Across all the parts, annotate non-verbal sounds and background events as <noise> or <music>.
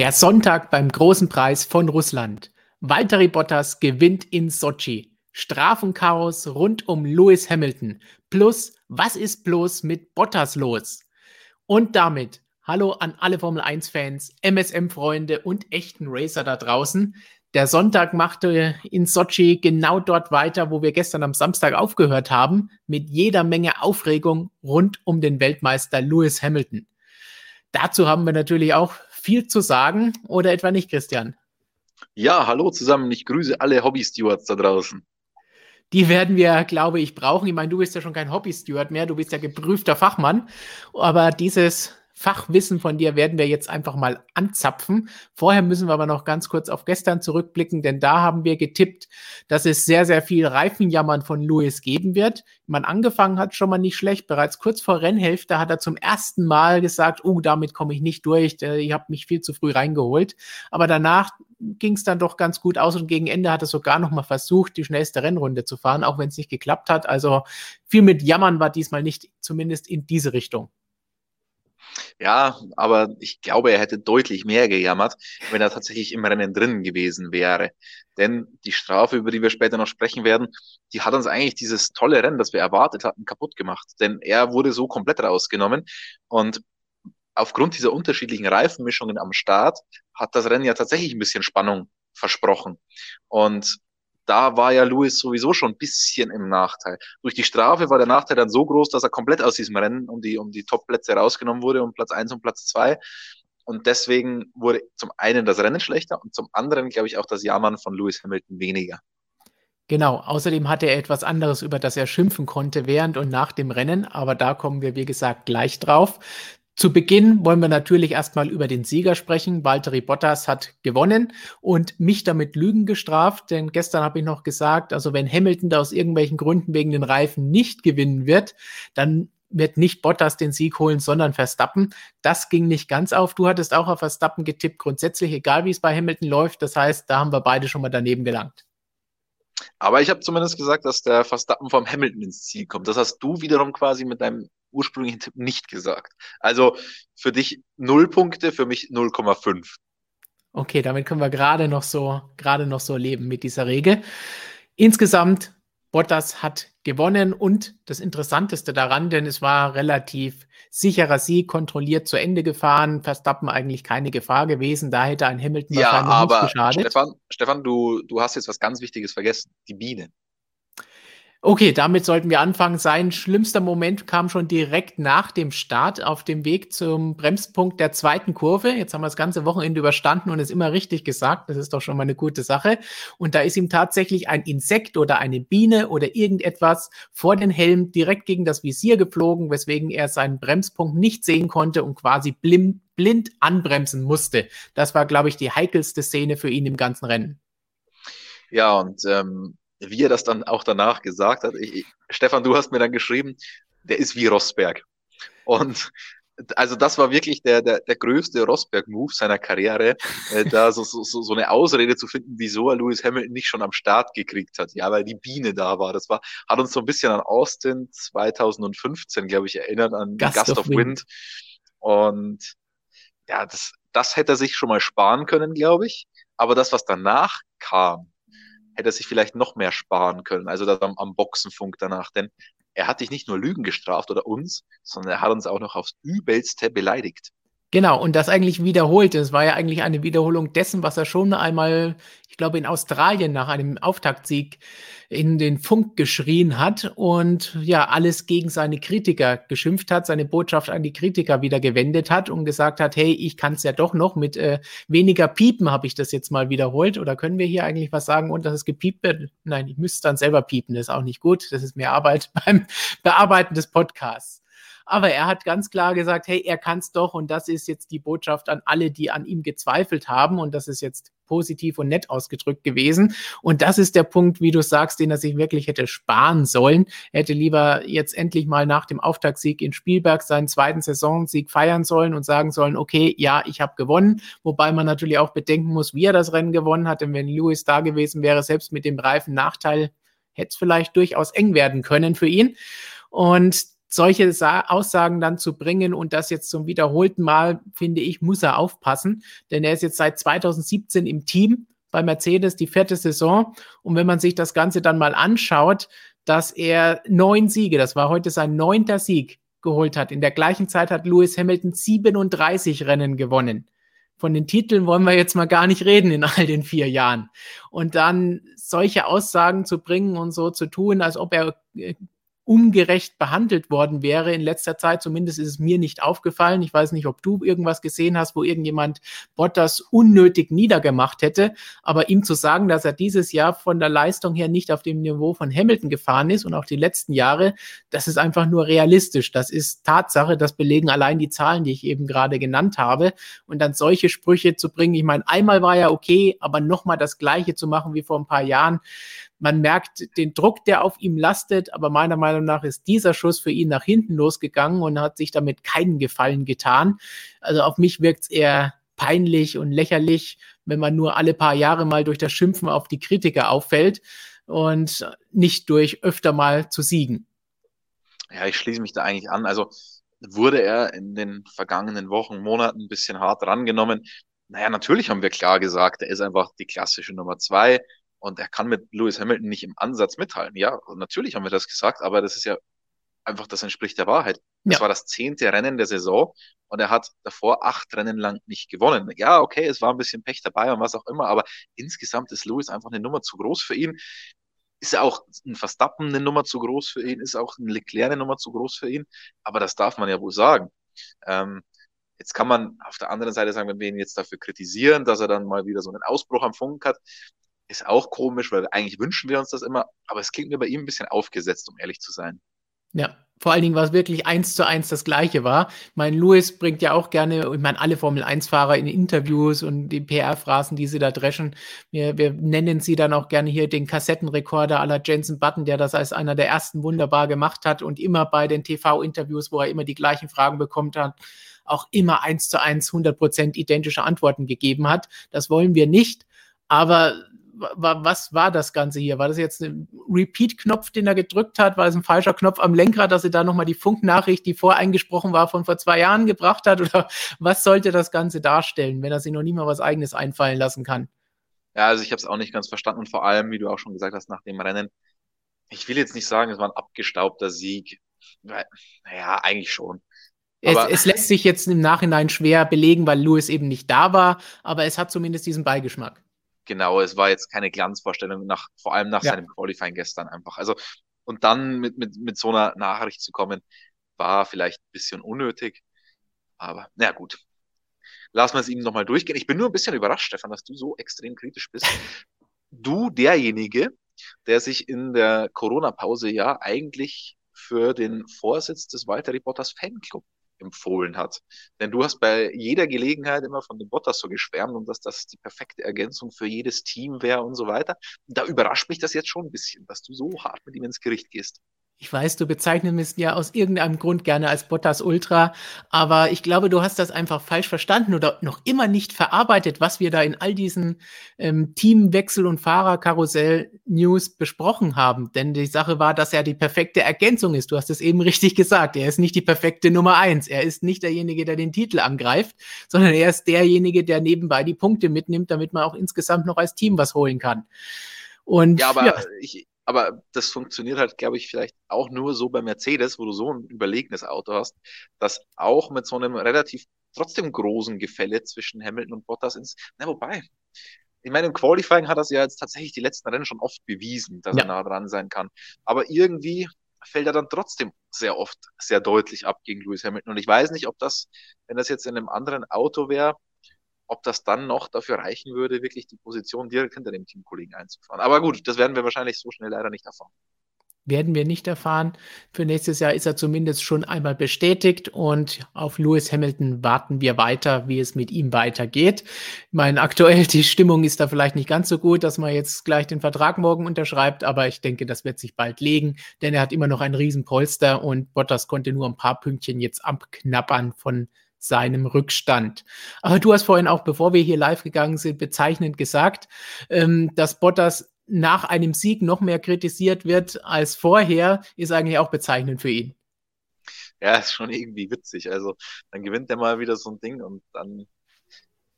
Der Sonntag beim großen Preis von Russland. Valtteri Bottas gewinnt in Sochi. Strafenchaos rund um Lewis Hamilton. Plus, was ist bloß mit Bottas los? Und damit hallo an alle Formel 1-Fans, MSM-Freunde und echten Racer da draußen. Der Sonntag machte in Sochi genau dort weiter, wo wir gestern am Samstag aufgehört haben, mit jeder Menge Aufregung rund um den Weltmeister Lewis Hamilton. Dazu haben wir natürlich auch viel zu sagen oder etwa nicht, Christian? Ja, hallo zusammen. Ich grüße alle Hobby-Stewards da draußen. Die werden wir, glaube ich, brauchen. Ich meine, du bist ja schon kein Hobby-Steward mehr, du bist ja geprüfter Fachmann. Aber dieses Fachwissen von dir werden wir jetzt einfach mal anzapfen. Vorher müssen wir aber noch ganz kurz auf gestern zurückblicken, denn da haben wir getippt, dass es sehr, sehr viel Reifenjammern von Lewis geben wird. Man angefangen hat schon mal nicht schlecht. Bereits kurz vor Rennhälfte hat er zum ersten Mal gesagt, oh, damit komme ich nicht durch. Ich habe mich viel zu früh reingeholt. Aber danach ging es dann doch ganz gut aus und gegen Ende hat er sogar noch mal versucht, die schnellste Rennrunde zu fahren, auch wenn es nicht geklappt hat. Also viel mit Jammern war diesmal nicht, zumindest in diese Richtung. Ja, aber ich glaube, er hätte deutlich mehr gejammert, wenn er tatsächlich im Rennen drin gewesen wäre. Denn die Strafe, über die wir später noch sprechen werden, die hat uns eigentlich dieses tolle Rennen, das wir erwartet hatten, kaputt gemacht. Denn er wurde so komplett rausgenommen und aufgrund dieser unterschiedlichen Reifenmischungen am Start hat das Rennen ja tatsächlich ein bisschen Spannung versprochen. Und da war ja Lewis sowieso schon ein bisschen im Nachteil. Durch die Strafe war der Nachteil dann so groß, dass er komplett aus diesem Rennen um die, um die Top-Plätze rausgenommen wurde, um Platz eins und Platz zwei. Und deswegen wurde zum einen das Rennen schlechter und zum anderen, glaube ich, auch das Jammern von Lewis Hamilton weniger. Genau, außerdem hatte er etwas anderes, über das er schimpfen konnte während und nach dem Rennen, aber da kommen wir, wie gesagt, gleich drauf. Zu Beginn wollen wir natürlich erstmal über den Sieger sprechen. Valtteri Bottas hat gewonnen und mich damit Lügen gestraft, denn gestern habe ich noch gesagt, also wenn Hamilton da aus irgendwelchen Gründen wegen den Reifen nicht gewinnen wird, dann wird nicht Bottas den Sieg holen, sondern Verstappen. Das ging nicht ganz auf. Du hattest auch auf Verstappen getippt, grundsätzlich, egal wie es bei Hamilton läuft. Das heißt, da haben wir beide schon mal daneben gelangt. Aber ich habe zumindest gesagt, dass der Verstappen vom Hamilton ins Ziel kommt. Das hast du wiederum quasi mit deinem ursprünglichen Tipp nicht gesagt. Also für dich 0 Punkte, für mich 0,5. Okay, damit können wir gerade noch so, gerade noch so leben mit dieser Regel. Insgesamt, Bottas hat gewonnen und das Interessanteste daran, denn es war relativ sicherer Sieg, kontrolliert zu Ende gefahren, Verstappen eigentlich keine Gefahr gewesen, da hätte ein Hamilton ja, wahrscheinlich aber nicht geschadet. Stefan, Stefan du, du hast jetzt was ganz Wichtiges vergessen, die Biene. Okay, damit sollten wir anfangen. Sein schlimmster Moment kam schon direkt nach dem Start auf dem Weg zum Bremspunkt der zweiten Kurve. Jetzt haben wir das ganze Wochenende überstanden und es immer richtig gesagt. Das ist doch schon mal eine gute Sache. Und da ist ihm tatsächlich ein Insekt oder eine Biene oder irgendetwas vor den Helm direkt gegen das Visier geflogen, weswegen er seinen Bremspunkt nicht sehen konnte und quasi blind, blind anbremsen musste. Das war, glaube ich, die heikelste Szene für ihn im ganzen Rennen. Ja, und ähm, wie er das dann auch danach gesagt hat. Ich, Stefan, du hast mir dann geschrieben, der ist wie Rosberg. Und also das war wirklich der, der, der größte Rosberg-Move seiner Karriere, äh, da so, so, so eine Ausrede zu finden, wieso er Lewis Hamilton nicht schon am Start gekriegt hat. Ja, weil die Biene da war. Das war, hat uns so ein bisschen an Austin 2015, glaube ich, erinnert, an Gust, Gust of, Wind. Wind. Und ja, das, das hätte er sich schon mal sparen können, glaube ich. Aber das, was danach kam, hätte er sich vielleicht noch mehr sparen können, also das am, am Boxenfunk danach. Denn er hat dich nicht nur Lügen gestraft oder uns, sondern er hat uns auch noch aufs Übelste beleidigt. Genau, und das eigentlich wiederholt. Es war ja eigentlich eine Wiederholung dessen, was er schon einmal, ich glaube, in Australien nach einem Auftaktsieg in den Funk geschrien hat und ja, alles gegen seine Kritiker geschimpft hat, seine Botschaft an die Kritiker wieder gewendet hat und gesagt hat, hey, ich kann es ja doch noch mit äh, weniger Piepen, habe ich das jetzt mal wiederholt. Oder können wir hier eigentlich was sagen und dass es gepiept wird? Nein, ich müsste dann selber piepen, das ist auch nicht gut. Das ist mehr Arbeit <laughs> beim Bearbeiten des Podcasts. Aber er hat ganz klar gesagt, hey, er kann es doch. Und das ist jetzt die Botschaft an alle, die an ihm gezweifelt haben. Und das ist jetzt positiv und nett ausgedrückt gewesen. Und das ist der Punkt, wie du sagst, den er sich wirklich hätte sparen sollen. Er hätte lieber jetzt endlich mal nach dem Auftaktsieg in Spielberg seinen zweiten Saisonsieg feiern sollen und sagen sollen, okay, ja, ich habe gewonnen. Wobei man natürlich auch bedenken muss, wie er das Rennen gewonnen hat. Denn wenn Lewis da gewesen wäre, selbst mit dem Reifen Nachteil, hätte es vielleicht durchaus eng werden können für ihn. Und solche Sa Aussagen dann zu bringen und das jetzt zum wiederholten Mal, finde ich, muss er aufpassen, denn er ist jetzt seit 2017 im Team bei Mercedes, die vierte Saison. Und wenn man sich das Ganze dann mal anschaut, dass er neun Siege, das war heute sein neunter Sieg, geholt hat. In der gleichen Zeit hat Lewis Hamilton 37 Rennen gewonnen. Von den Titeln wollen wir jetzt mal gar nicht reden in all den vier Jahren. Und dann solche Aussagen zu bringen und so zu tun, als ob er äh, ungerecht behandelt worden wäre in letzter Zeit. Zumindest ist es mir nicht aufgefallen. Ich weiß nicht, ob du irgendwas gesehen hast, wo irgendjemand Bottas unnötig niedergemacht hätte. Aber ihm zu sagen, dass er dieses Jahr von der Leistung her nicht auf dem Niveau von Hamilton gefahren ist und auch die letzten Jahre, das ist einfach nur realistisch. Das ist Tatsache. Das belegen allein die Zahlen, die ich eben gerade genannt habe. Und dann solche Sprüche zu bringen. Ich meine, einmal war ja okay, aber nochmal das Gleiche zu machen wie vor ein paar Jahren, man merkt den Druck, der auf ihm lastet, aber meiner Meinung nach ist dieser Schuss für ihn nach hinten losgegangen und hat sich damit keinen Gefallen getan. Also auf mich wirkt es eher peinlich und lächerlich, wenn man nur alle paar Jahre mal durch das Schimpfen auf die Kritiker auffällt und nicht durch öfter mal zu siegen. Ja, ich schließe mich da eigentlich an. Also wurde er in den vergangenen Wochen, Monaten ein bisschen hart rangenommen. Naja, natürlich haben wir klar gesagt, er ist einfach die klassische Nummer zwei und er kann mit Lewis Hamilton nicht im Ansatz mithalten. Ja, natürlich haben wir das gesagt, aber das ist ja einfach, das entspricht der Wahrheit. Das ja. war das zehnte Rennen der Saison und er hat davor acht Rennen lang nicht gewonnen. Ja, okay, es war ein bisschen Pech dabei und was auch immer, aber insgesamt ist Lewis einfach eine Nummer zu groß für ihn. Ist ja auch ein Verstappen eine Nummer zu groß für ihn, ist auch ein Leclerc eine Nummer zu groß für ihn, aber das darf man ja wohl sagen. Ähm, Jetzt kann man auf der anderen Seite sagen, wenn wir ihn jetzt dafür kritisieren, dass er dann mal wieder so einen Ausbruch am Funk hat, ist auch komisch, weil eigentlich wünschen wir uns das immer, aber es klingt mir bei ihm ein bisschen aufgesetzt, um ehrlich zu sein. Ja, vor allen Dingen, was wirklich eins zu eins das Gleiche war. Mein Lewis bringt ja auch gerne, ich meine, alle Formel-1-Fahrer in Interviews und die PR-Phrasen, die sie da dreschen. Wir, wir nennen sie dann auch gerne hier den Kassettenrekorder aller Jensen Button, der das als einer der ersten wunderbar gemacht hat und immer bei den TV-Interviews, wo er immer die gleichen Fragen bekommt hat, auch immer eins zu eins 100 Prozent identische Antworten gegeben hat. Das wollen wir nicht. Aber was war das Ganze hier? War das jetzt ein Repeat-Knopf, den er gedrückt hat? War es ein falscher Knopf am Lenkrad, dass er da nochmal die Funknachricht, die voreingesprochen war, von vor zwei Jahren gebracht hat? Oder was sollte das Ganze darstellen, wenn er sich noch nie mal was Eigenes einfallen lassen kann? Ja, also ich habe es auch nicht ganz verstanden und vor allem, wie du auch schon gesagt hast, nach dem Rennen, ich will jetzt nicht sagen, es war ein abgestaubter Sieg. Naja, eigentlich schon. Es, es, lässt sich jetzt im Nachhinein schwer belegen, weil Lewis eben nicht da war, aber es hat zumindest diesen Beigeschmack genau, es war jetzt keine Glanzvorstellung, nach, vor allem nach ja. seinem Qualifying gestern einfach. Also, und dann mit, mit, mit so einer Nachricht zu kommen, war vielleicht ein bisschen unnötig. Aber na gut. Lassen wir es ihm nochmal durchgehen. Ich bin nur ein bisschen überrascht, Stefan, dass du so extrem kritisch bist. Du, derjenige, der sich in der Corona-Pause ja eigentlich für den Vorsitz des Walter Reporters Fanclub empfohlen hat. Denn du hast bei jeder Gelegenheit immer von dem Bottas so geschwärmt und dass das die perfekte Ergänzung für jedes Team wäre und so weiter. Da überrascht mich das jetzt schon ein bisschen, dass du so hart mit ihm ins Gericht gehst. Ich weiß, du bezeichnest mich ja aus irgendeinem Grund gerne als Bottas Ultra, aber ich glaube, du hast das einfach falsch verstanden oder noch immer nicht verarbeitet, was wir da in all diesen ähm, Teamwechsel- und Fahrerkarussell-News besprochen haben. Denn die Sache war, dass er die perfekte Ergänzung ist. Du hast es eben <laughs> richtig gesagt. Er ist nicht die perfekte Nummer eins. Er ist nicht derjenige, der den Titel angreift, sondern er ist derjenige, der nebenbei die Punkte mitnimmt, damit man auch insgesamt noch als Team was holen kann. Und, ja, aber ja. ich, aber das funktioniert halt, glaube ich, vielleicht auch nur so bei Mercedes, wo du so ein überlegenes Auto hast, dass auch mit so einem relativ trotzdem großen Gefälle zwischen Hamilton und Bottas ins, na, wobei, ich meine, im Qualifying hat er ja jetzt tatsächlich die letzten Rennen schon oft bewiesen, dass ja. er nah dran sein kann. Aber irgendwie fällt er dann trotzdem sehr oft sehr deutlich ab gegen Lewis Hamilton. Und ich weiß nicht, ob das, wenn das jetzt in einem anderen Auto wäre, ob das dann noch dafür reichen würde, wirklich die Position direkt hinter dem Teamkollegen einzufahren. Aber gut, das werden wir wahrscheinlich so schnell leider nicht erfahren. Werden wir nicht erfahren. Für nächstes Jahr ist er zumindest schon einmal bestätigt und auf Lewis Hamilton warten wir weiter, wie es mit ihm weitergeht. Ich meine, aktuell die Stimmung ist da vielleicht nicht ganz so gut, dass man jetzt gleich den Vertrag morgen unterschreibt, aber ich denke, das wird sich bald legen, denn er hat immer noch ein Riesenpolster und Bottas konnte nur ein paar Pünktchen jetzt abknappern von seinem Rückstand. Aber du hast vorhin auch, bevor wir hier live gegangen sind, bezeichnend gesagt, ähm, dass Bottas nach einem Sieg noch mehr kritisiert wird als vorher, ist eigentlich auch bezeichnend für ihn. ja, ist schon irgendwie witzig. Also dann gewinnt er mal wieder so ein Ding und dann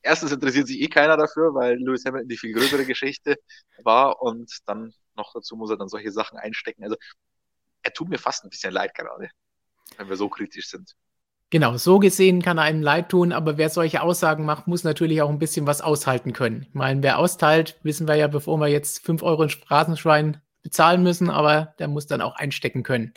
erstens interessiert sich eh keiner dafür, weil Lewis Hamilton die viel größere Geschichte war und dann noch dazu muss er dann solche Sachen einstecken. Also er tut mir fast ein bisschen leid gerade, wenn wir so kritisch sind. Genau, so gesehen kann er einem leid tun, aber wer solche Aussagen macht, muss natürlich auch ein bisschen was aushalten können. Ich meine, wer austeilt, wissen wir ja, bevor wir jetzt fünf Euro in Straßenschwein bezahlen müssen, aber der muss dann auch einstecken können.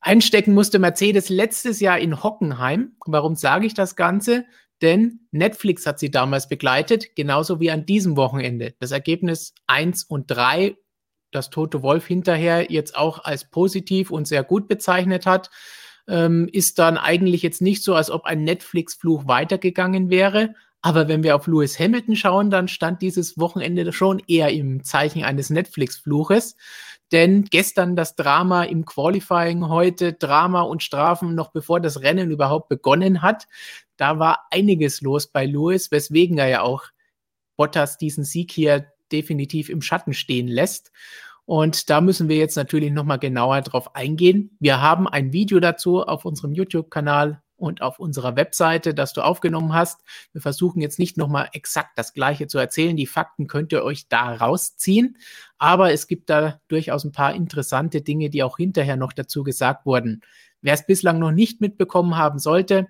Einstecken musste Mercedes letztes Jahr in Hockenheim. Warum sage ich das Ganze? Denn Netflix hat sie damals begleitet, genauso wie an diesem Wochenende. Das Ergebnis 1 und 3, das Tote Wolf hinterher jetzt auch als positiv und sehr gut bezeichnet hat ähm, ist dann eigentlich jetzt nicht so, als ob ein Netflix-Fluch weitergegangen wäre. Aber wenn wir auf Lewis Hamilton schauen, dann stand dieses Wochenende schon eher im Zeichen eines Netflix-Fluches. Denn gestern das Drama im Qualifying, heute Drama und Strafen noch bevor das Rennen überhaupt begonnen hat. Da war einiges los bei Lewis, weswegen er ja auch Bottas diesen Sieg hier definitiv im Schatten stehen lässt. Und da müssen wir jetzt natürlich nochmal genauer drauf eingehen. Wir haben ein Video dazu auf unserem YouTube-Kanal und auf unserer Webseite, das du aufgenommen hast. Wir versuchen jetzt nicht nochmal exakt das Gleiche zu erzählen. Die Fakten könnt ihr euch da rausziehen. Aber es gibt da durchaus ein paar interessante Dinge, die auch hinterher noch dazu gesagt wurden. Wer es bislang noch nicht mitbekommen haben sollte,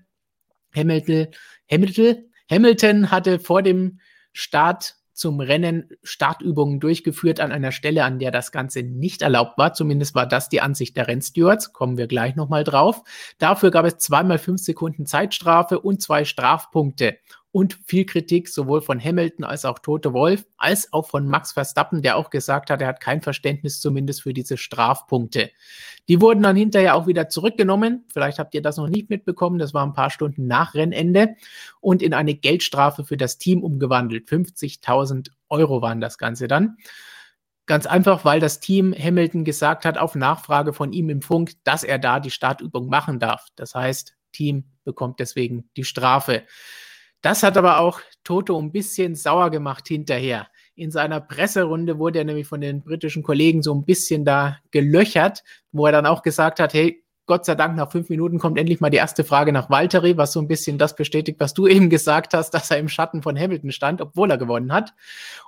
Hamilton, Hamilton, Hamilton hatte vor dem Start zum Rennen Startübungen durchgeführt an einer Stelle, an der das Ganze nicht erlaubt war. Zumindest war das die Ansicht der Rennstewards. Kommen wir gleich nochmal drauf. Dafür gab es zweimal fünf Sekunden Zeitstrafe und zwei Strafpunkte und viel Kritik sowohl von Hamilton als auch Tote Wolf, als auch von Max Verstappen, der auch gesagt hat, er hat kein Verständnis zumindest für diese Strafpunkte. Die wurden dann hinterher auch wieder zurückgenommen. Vielleicht habt ihr das noch nicht mitbekommen. Das war ein paar Stunden nach Rennende und in eine Geldstrafe für das Team umgewandelt. 50.000 Euro waren das Ganze dann. Ganz einfach, weil das Team Hamilton gesagt hat, auf Nachfrage von ihm im Funk, dass er da die Startübung machen darf. Das heißt, Team bekommt deswegen die Strafe. Das hat aber auch Toto ein bisschen sauer gemacht hinterher. In seiner Presserunde wurde er nämlich von den britischen Kollegen so ein bisschen da gelöchert, wo er dann auch gesagt hat, hey, Gott sei Dank, nach fünf Minuten kommt endlich mal die erste Frage nach Valtteri, was so ein bisschen das bestätigt, was du <laughs> eben gesagt hast, dass er im Schatten von Hamilton stand, obwohl er gewonnen hat.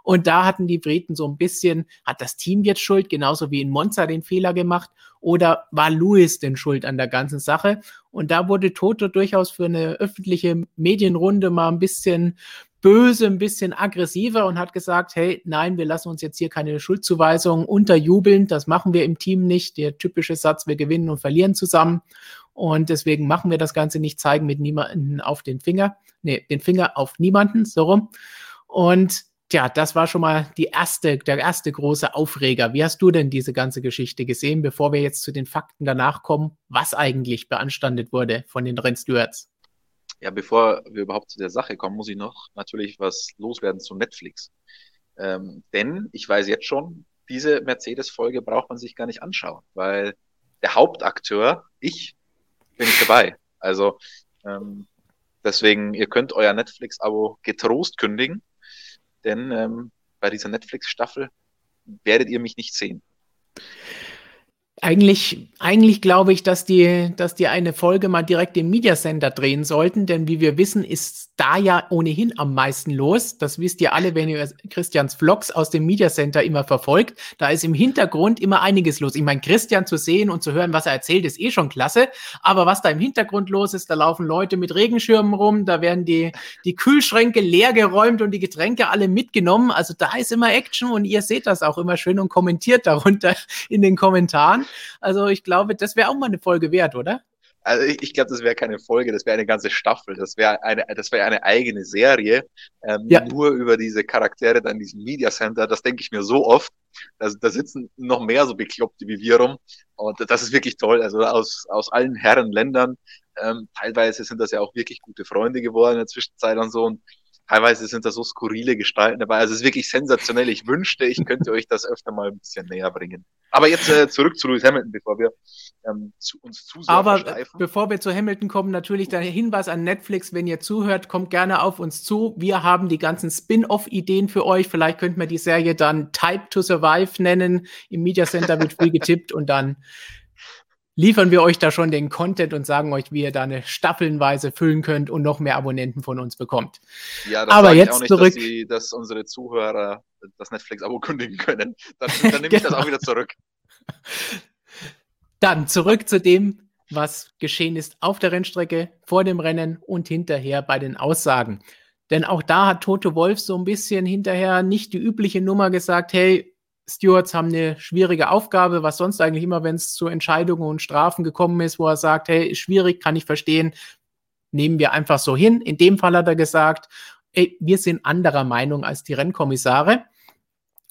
Und da hatten die Briten so ein bisschen, hat das Team jetzt Schuld, genauso wie in Monza den Fehler gemacht, oder war Lewis denn schuld an der ganzen Sache? Und da wurde Toto durchaus für eine öffentliche Medienrunde mal ein bisschen böse, ein bisschen aggressiver und hat gesagt, hey, nein, wir lassen uns jetzt hier keine Schuldzuweisungen unterjubeln, das machen wir im Team nicht. Der typische Satz, wir gewinnen und verlieren zusammen. Und deswegen machen wir das Ganze nicht, zeigen mit niemanden auf den Finger, nee, den Finger auf niemanden, so rum. Und Tja, das war schon mal die erste, der erste große Aufreger. Wie hast du denn diese ganze Geschichte gesehen, bevor wir jetzt zu den Fakten danach kommen, was eigentlich beanstandet wurde von den Rennstewards? Ja, bevor wir überhaupt zu der Sache kommen, muss ich noch natürlich was loswerden zu Netflix. Ähm, denn ich weiß jetzt schon, diese Mercedes-Folge braucht man sich gar nicht anschauen, weil der Hauptakteur, ich, bin nicht dabei. Also ähm, deswegen, ihr könnt euer Netflix-Abo getrost kündigen, denn ähm, bei dieser Netflix-Staffel werdet ihr mich nicht sehen. Eigentlich, eigentlich glaube ich, dass die, dass die eine Folge mal direkt im Media Center drehen sollten, denn wie wir wissen, ist da ja ohnehin am meisten los. Das wisst ihr alle, wenn ihr Christians Vlogs aus dem Media Center immer verfolgt. Da ist im Hintergrund immer einiges los. Ich meine, Christian zu sehen und zu hören, was er erzählt, ist eh schon klasse. Aber was da im Hintergrund los ist, da laufen Leute mit Regenschirmen rum, da werden die, die Kühlschränke leer geräumt und die Getränke alle mitgenommen. Also da ist immer Action und ihr seht das auch immer schön und kommentiert darunter in den Kommentaren. Also ich glaube, das wäre auch mal eine Folge wert, oder? Also ich, ich glaube, das wäre keine Folge, das wäre eine ganze Staffel, das wäre eine, das wäre eine eigene Serie, ähm, ja. nur über diese Charaktere da in diesem Media Center. Das denke ich mir so oft. Da, da sitzen noch mehr so Bekloppte wie wir rum. Und das ist wirklich toll. Also aus, aus allen Herren Ländern. Ähm, teilweise sind das ja auch wirklich gute Freunde geworden in der Zwischenzeit und so. Und teilweise sind da so skurrile Gestalten dabei. Also es ist wirklich sensationell. Ich wünschte, ich könnte euch das öfter mal ein bisschen näher bringen. Aber jetzt äh, zurück zu Lewis Hamilton, bevor wir ähm, zu, uns zu sehr Aber versteifen. bevor wir zu Hamilton kommen, natürlich der Hinweis an Netflix, wenn ihr zuhört, kommt gerne auf uns zu. Wir haben die ganzen Spin-off-Ideen für euch. Vielleicht könnten wir die Serie dann Type to Survive nennen. Im Media Center wird viel getippt und dann liefern wir euch da schon den Content und sagen euch, wie ihr da eine staffelnweise füllen könnt und noch mehr Abonnenten von uns bekommt. Ja, das Aber jetzt nicht, zurück. Dass, die, dass, unsere Zuhörer das Netflix-Abo <laughs> kündigen können. Dann, dann nehme ich das auch wieder zurück. <laughs> Dann zurück zu dem, was geschehen ist auf der Rennstrecke, vor dem Rennen und hinterher bei den Aussagen. Denn auch da hat Toto Wolf so ein bisschen hinterher nicht die übliche Nummer gesagt, hey, Stewards haben eine schwierige Aufgabe, was sonst eigentlich immer, wenn es zu Entscheidungen und Strafen gekommen ist, wo er sagt, hey, ist schwierig, kann ich verstehen, nehmen wir einfach so hin. In dem Fall hat er gesagt, ey, wir sind anderer Meinung als die Rennkommissare.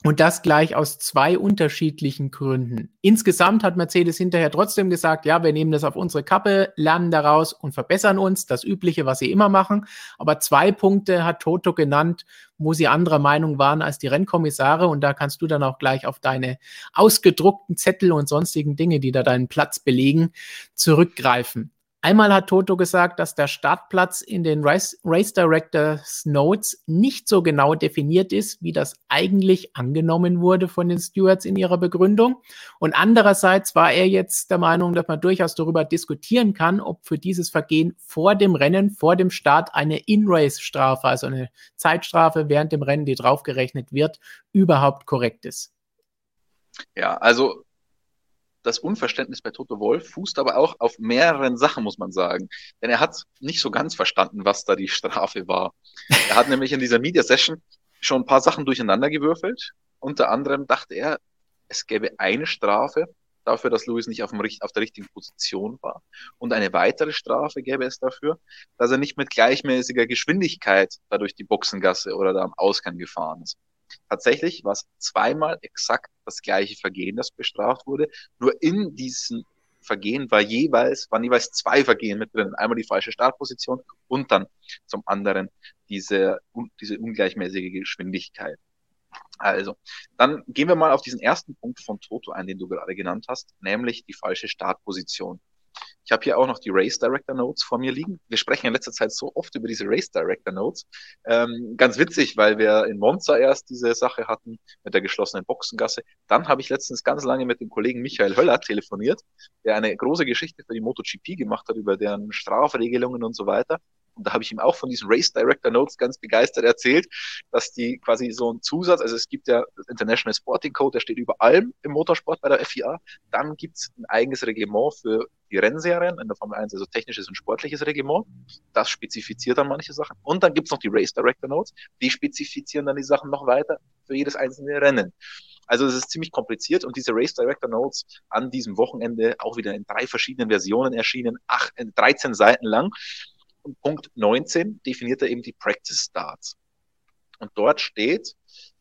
Und das gleich aus zwei unterschiedlichen Gründen. Insgesamt hat Mercedes hinterher trotzdem gesagt, ja, wir nehmen das auf unsere Kappe, lernen daraus und verbessern uns, das Übliche, was sie immer machen. Aber zwei Punkte hat Toto genannt, wo sie anderer Meinung waren als die Rennkommissare. Und da kannst du dann auch gleich auf deine ausgedruckten Zettel und sonstigen Dinge, die da deinen Platz belegen, zurückgreifen. Einmal hat Toto gesagt, dass der Startplatz in den Race, Race Directors Notes nicht so genau definiert ist, wie das eigentlich angenommen wurde von den Stewards in ihrer Begründung. Und andererseits war er jetzt der Meinung, dass man durchaus darüber diskutieren kann, ob für dieses Vergehen vor dem Rennen, vor dem Start eine In-Race-Strafe, also eine Zeitstrafe während dem Rennen, die draufgerechnet wird, überhaupt korrekt ist. Ja, also das Unverständnis bei Toto Wolf fußt aber auch auf mehreren Sachen, muss man sagen. Denn er hat nicht so ganz verstanden, was da die Strafe war. Er hat nämlich in dieser Media Session schon ein paar Sachen durcheinander gewürfelt. Unter anderem dachte er, es gäbe eine Strafe dafür, dass Lewis nicht auf, dem, auf der richtigen Position war. Und eine weitere Strafe gäbe es dafür, dass er nicht mit gleichmäßiger Geschwindigkeit da durch die Boxengasse oder da am Ausgang gefahren ist. Tatsächlich war es zweimal exakt das gleiche Vergehen, das bestraft wurde. Nur in diesen Vergehen war jeweils, waren jeweils zwei Vergehen mit drin. Einmal die falsche Startposition und dann zum anderen diese, diese ungleichmäßige Geschwindigkeit. Also, dann gehen wir mal auf diesen ersten Punkt von Toto ein, den du gerade genannt hast, nämlich die falsche Startposition. Ich habe hier auch noch die Race Director Notes vor mir liegen. Wir sprechen in letzter Zeit so oft über diese Race Director Notes. Ähm, ganz witzig, weil wir in Monza erst diese Sache hatten mit der geschlossenen Boxengasse. Dann habe ich letztens ganz lange mit dem Kollegen Michael Höller telefoniert, der eine große Geschichte für die MotoGP gemacht hat über deren Strafregelungen und so weiter. Und da habe ich ihm auch von diesen Race Director Notes ganz begeistert erzählt, dass die quasi so ein Zusatz, also es gibt ja das International Sporting Code, der steht über allem im Motorsport bei der FIA. Dann gibt es ein eigenes Reglement für die Rennserien in der Formel 1, also technisches und sportliches Reglement. Das spezifiziert dann manche Sachen. Und dann gibt es noch die Race Director Notes, die spezifizieren dann die Sachen noch weiter für jedes einzelne Rennen. Also es ist ziemlich kompliziert und diese Race Director Notes an diesem Wochenende auch wieder in drei verschiedenen Versionen erschienen, ach, 13 Seiten lang. Und Punkt 19 definiert er eben die Practice Starts. Und dort steht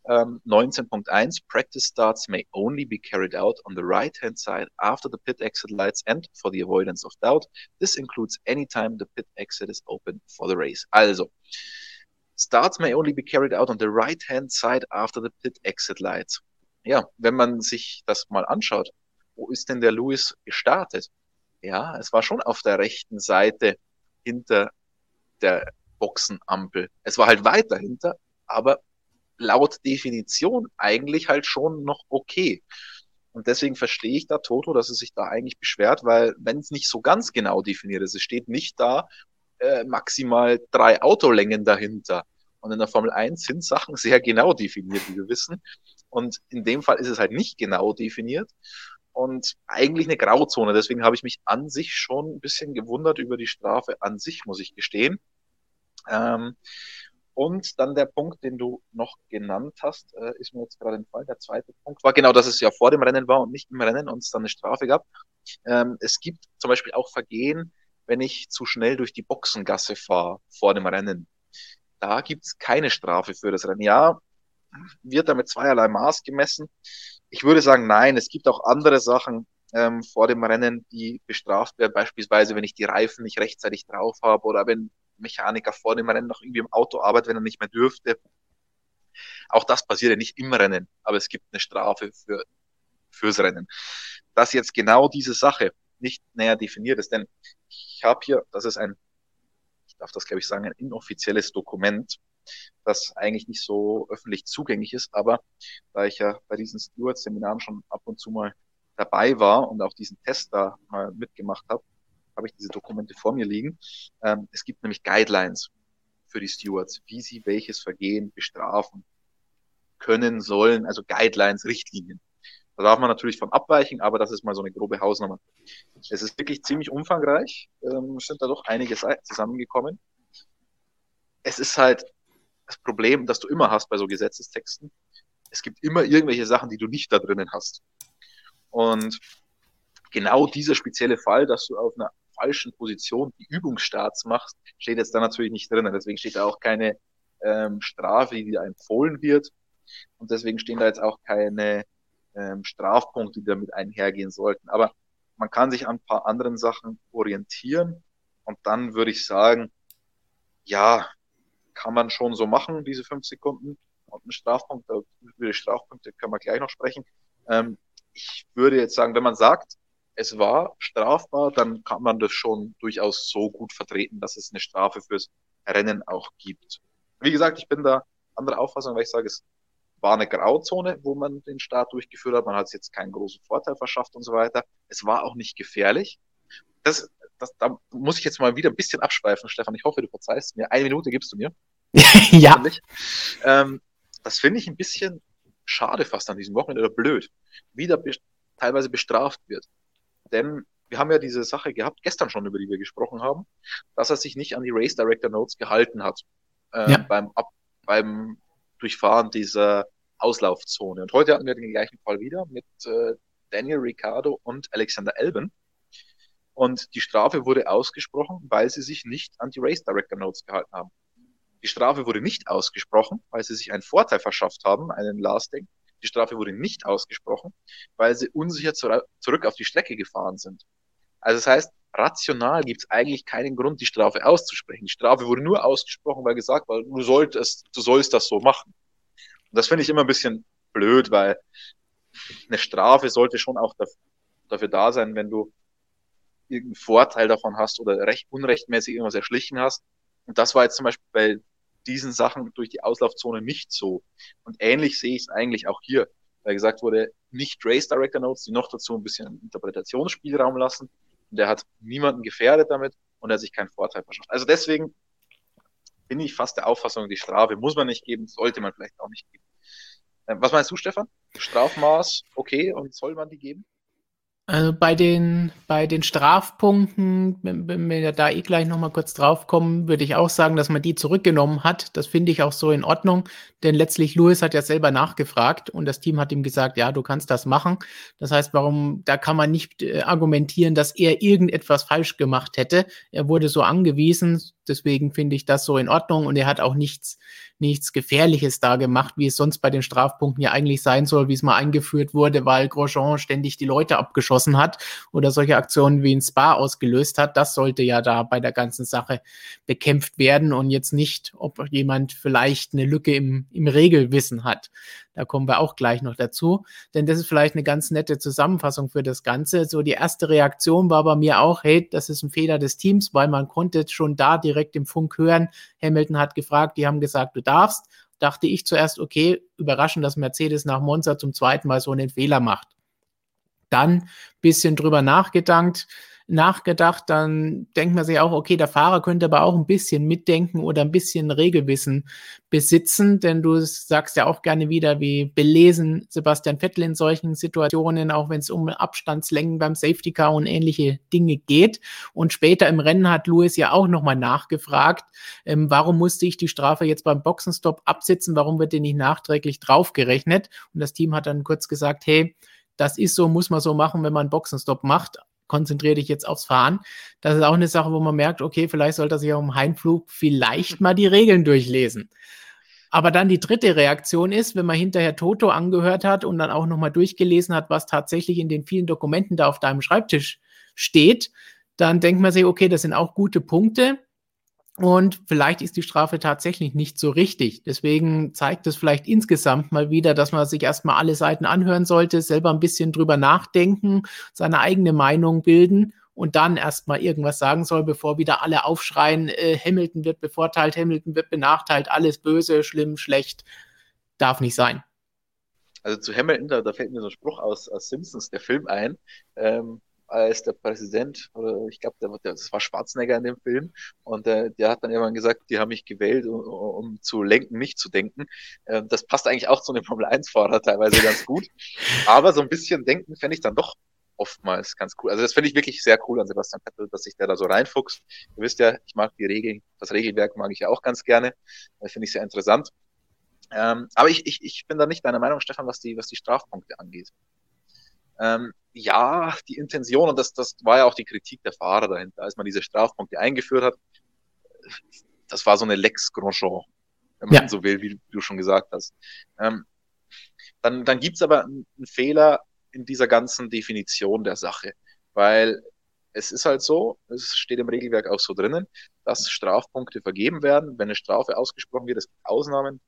ähm, 19.1 Practice starts may only be carried out on the right-hand side after the pit exit lights and for the avoidance of doubt. This includes any time the pit exit is open for the race. Also, starts may only be carried out on the right-hand side after the pit exit lights. Ja, wenn man sich das mal anschaut, wo ist denn der Lewis gestartet? Ja, es war schon auf der rechten Seite hinter der Boxenampel. Es war halt weit dahinter, aber laut Definition eigentlich halt schon noch okay. Und deswegen verstehe ich da Toto, dass er sich da eigentlich beschwert, weil wenn es nicht so ganz genau definiert ist, es steht nicht da äh, maximal drei Autolängen dahinter. Und in der Formel 1 sind Sachen sehr genau definiert, wie wir wissen. Und in dem Fall ist es halt nicht genau definiert und eigentlich eine Grauzone. Deswegen habe ich mich an sich schon ein bisschen gewundert über die Strafe an sich, muss ich gestehen. Ähm, und dann der Punkt, den du noch genannt hast, äh, ist mir jetzt gerade Fall. Der zweite Punkt war genau, dass es ja vor dem Rennen war und nicht im Rennen und es dann eine Strafe gab. Ähm, es gibt zum Beispiel auch Vergehen, wenn ich zu schnell durch die Boxengasse fahre vor dem Rennen. Da gibt es keine Strafe für das Rennen. Ja, wird da mit zweierlei Maß gemessen. Ich würde sagen, nein, es gibt auch andere Sachen ähm, vor dem Rennen, die bestraft werden. Beispielsweise, wenn ich die Reifen nicht rechtzeitig drauf habe oder wenn Mechaniker vor dem Rennen noch irgendwie im Auto arbeitet, wenn er nicht mehr dürfte. Auch das passiert ja nicht im Rennen, aber es gibt eine Strafe für, fürs Rennen. Dass jetzt genau diese Sache nicht näher definiert ist, denn ich habe hier, das ist ein, ich darf das glaube ich sagen, ein inoffizielles Dokument, das eigentlich nicht so öffentlich zugänglich ist, aber da ich ja bei diesen Steward-Seminaren schon ab und zu mal dabei war und auch diesen Test da mal mitgemacht habe, habe ich diese Dokumente vor mir liegen. Ähm, es gibt nämlich Guidelines für die Stewards, wie sie welches Vergehen bestrafen können, sollen, also Guidelines, Richtlinien. Da darf man natürlich von abweichen, aber das ist mal so eine grobe Hausnummer. Es ist wirklich ziemlich umfangreich, ähm, sind da doch einige Seiten zusammengekommen. Es ist halt das Problem, das du immer hast bei so Gesetzestexten. Es gibt immer irgendwelche Sachen, die du nicht da drinnen hast. Und genau dieser spezielle Fall, dass du auf einer falschen Position die Übungsstarts machst, steht jetzt da natürlich nicht drin. Deswegen steht da auch keine ähm, Strafe, die dir empfohlen wird. Und deswegen stehen da jetzt auch keine ähm, Strafpunkte, die damit einhergehen sollten. Aber man kann sich an ein paar anderen Sachen orientieren. Und dann würde ich sagen, ja, kann man schon so machen, diese fünf Sekunden. Und ein Strafpunkt, über die Strafpunkte können wir gleich noch sprechen. Ähm, ich würde jetzt sagen, wenn man sagt, es war strafbar, dann kann man das schon durchaus so gut vertreten, dass es eine Strafe fürs Rennen auch gibt. Wie gesagt, ich bin da anderer Auffassung, weil ich sage, es war eine Grauzone, wo man den Start durchgeführt hat. Man hat jetzt keinen großen Vorteil verschafft und so weiter. Es war auch nicht gefährlich. Das, das, da muss ich jetzt mal wieder ein bisschen abschweifen, Stefan. Ich hoffe, du verzeihst mir. Eine Minute gibst du mir. <laughs> ja. Ähm, das finde ich ein bisschen schade fast an diesem Wochenende oder blöd, wie da be teilweise bestraft wird. Denn wir haben ja diese Sache gehabt, gestern schon, über die wir gesprochen haben, dass er sich nicht an die Race Director Notes gehalten hat äh, ja. beim, Ab beim Durchfahren dieser Auslaufzone. Und heute hatten wir den gleichen Fall wieder mit äh, Daniel Ricciardo und Alexander Elben. Und die Strafe wurde ausgesprochen, weil sie sich nicht an die Race Director Notes gehalten haben. Die Strafe wurde nicht ausgesprochen, weil sie sich einen Vorteil verschafft haben, einen Lasting. Die Strafe wurde nicht ausgesprochen, weil sie unsicher zurück auf die Strecke gefahren sind. Also das heißt, rational gibt es eigentlich keinen Grund, die Strafe auszusprechen. Die Strafe wurde nur ausgesprochen, weil gesagt war, du solltest, du sollst das so machen. Und das finde ich immer ein bisschen blöd, weil eine Strafe sollte schon auch dafür da sein, wenn du irgendeinen Vorteil davon hast oder recht unrechtmäßig irgendwas erschlichen hast, und das war jetzt zum Beispiel bei diesen Sachen durch die Auslaufzone nicht so. Und ähnlich sehe ich es eigentlich auch hier, weil gesagt wurde, nicht Race Director Notes, die noch dazu ein bisschen Interpretationsspielraum lassen. Und er hat niemanden gefährdet damit und er sich keinen Vorteil verschafft. Also deswegen bin ich fast der Auffassung, die Strafe muss man nicht geben, sollte man vielleicht auch nicht geben. Ähm, was meinst du, Stefan? Strafmaß okay und soll man die geben? Also bei den, bei den Strafpunkten, wenn, wenn wir da eh gleich nochmal kurz drauf kommen, würde ich auch sagen, dass man die zurückgenommen hat. Das finde ich auch so in Ordnung, denn letztlich Lewis hat ja selber nachgefragt und das Team hat ihm gesagt, ja, du kannst das machen. Das heißt, warum, da kann man nicht äh, argumentieren, dass er irgendetwas falsch gemacht hätte. Er wurde so angewiesen, deswegen finde ich das so in Ordnung und er hat auch nichts, nichts Gefährliches da gemacht, wie es sonst bei den Strafpunkten ja eigentlich sein soll, wie es mal eingeführt wurde, weil Grosjean ständig die Leute abgeschossen hat oder solche Aktionen wie in Spa ausgelöst hat. Das sollte ja da bei der ganzen Sache bekämpft werden und jetzt nicht, ob jemand vielleicht eine Lücke im, im Regelwissen hat. Da kommen wir auch gleich noch dazu, denn das ist vielleicht eine ganz nette Zusammenfassung für das Ganze. So die erste Reaktion war bei mir auch, hey, das ist ein Fehler des Teams, weil man konnte schon da direkt im Funk hören. Hamilton hat gefragt, die haben gesagt, du darfst. Dachte ich zuerst, okay, überraschend, dass Mercedes nach Monza zum zweiten Mal so einen Fehler macht. Dann bisschen drüber nachgedankt nachgedacht, dann denkt man sich auch, okay, der Fahrer könnte aber auch ein bisschen mitdenken oder ein bisschen Regelwissen besitzen, denn du sagst ja auch gerne wieder, wie belesen Sebastian Vettel in solchen Situationen, auch wenn es um Abstandslängen beim Safety Car und ähnliche Dinge geht. Und später im Rennen hat Lewis ja auch nochmal nachgefragt, ähm, warum musste ich die Strafe jetzt beim Boxenstopp absitzen, warum wird die nicht nachträglich draufgerechnet? Und das Team hat dann kurz gesagt, hey, das ist so, muss man so machen, wenn man einen Boxenstopp macht konzentriere dich jetzt aufs Fahren. Das ist auch eine Sache, wo man merkt, okay, vielleicht sollte er sich auch im Heimflug vielleicht mal die Regeln durchlesen. Aber dann die dritte Reaktion ist, wenn man hinterher Toto angehört hat und dann auch nochmal durchgelesen hat, was tatsächlich in den vielen Dokumenten da auf deinem Schreibtisch steht, dann denkt man sich, okay, das sind auch gute Punkte. Und vielleicht ist die Strafe tatsächlich nicht so richtig. Deswegen zeigt es vielleicht insgesamt mal wieder, dass man sich erstmal alle Seiten anhören sollte, selber ein bisschen drüber nachdenken, seine eigene Meinung bilden und dann erstmal irgendwas sagen soll, bevor wieder alle aufschreien, äh, Hamilton wird bevorteilt, Hamilton wird benachteilt, alles böse, schlimm, schlecht. Darf nicht sein. Also zu Hamilton, da, da fällt mir so ein Spruch aus, aus Simpsons, der Film ein. Ähm, als der Präsident, oder ich glaube, das war Schwarzenegger in dem Film, und der, der hat dann irgendwann gesagt, die haben mich gewählt, um, um zu lenken, nicht zu denken. Ähm, das passt eigentlich auch zu einem Formel-1-Fahrer teilweise ganz gut. <laughs> Aber so ein bisschen denken fände ich dann doch oftmals ganz cool. Also das finde ich wirklich sehr cool an Sebastian Vettel, dass sich der da so reinfuchst. Ihr wisst ja, ich mag die Regeln, das Regelwerk mag ich ja auch ganz gerne. Das finde ich sehr interessant. Ähm, aber ich, ich, ich bin da nicht deiner Meinung, Stefan, was die, was die Strafpunkte angeht. Ähm, ja, die Intention, und das, das war ja auch die Kritik der Fahrer dahinter, als man diese Strafpunkte eingeführt hat, das war so eine Lex Grandjean, wenn man ja. so will, wie du schon gesagt hast. Ähm, dann dann gibt's aber einen Fehler in dieser ganzen Definition der Sache, weil es ist halt so, es steht im Regelwerk auch so drinnen, dass Strafpunkte vergeben werden, wenn eine Strafe ausgesprochen wird. Es gibt Ausnahmen.